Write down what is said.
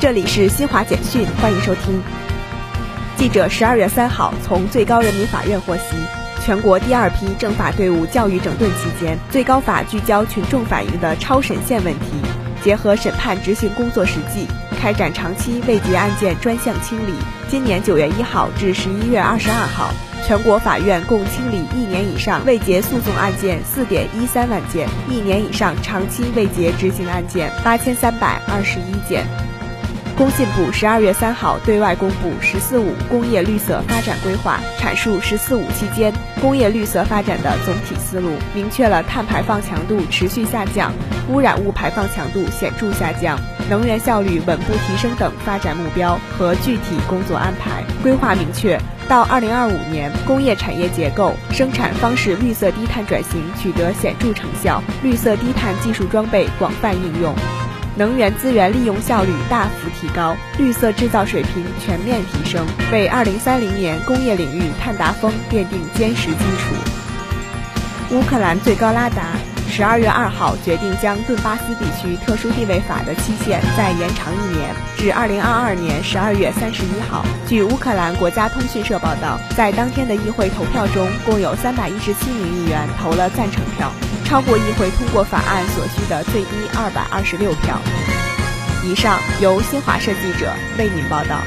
这里是新华简讯，欢迎收听。记者十二月三号从最高人民法院获悉，全国第二批政法队伍教育整顿期间，最高法聚焦群众反映的超审限问题，结合审判执行工作实际，开展长期未结案件专项清理。今年九月一号至十一月二十二号。全国法院共清理一年以上未结诉讼案件四点一三万件，一年以上长期未结执行案件八千三百二十一件。工信部十二月三号对外公布“十四五”工业绿色发展规划，阐述“十四五”期间工业绿色发展的总体思路，明确了碳排放强度持续下降、污染物排放强度显著下降、能源效率稳步提升等发展目标和具体工作安排。规划明确。到二零二五年，工业产业结构、生产方式绿色低碳转型取得显著成效，绿色低碳技术装备广泛应用，能源资源利用效率大幅提高，绿色制造水平全面提升，为二零三零年工业领域碳达峰奠定坚实基础。乌克兰最高拉达。十二月二号决定将顿巴斯地区特殊地位法的期限再延长一年，至二零二二年十二月三十一号。据乌克兰国家通讯社报道，在当天的议会投票中，共有三百一十七名议员投了赞成票，超过议会通过法案所需的最低二百二十六票。以上由新华社记者为您报道。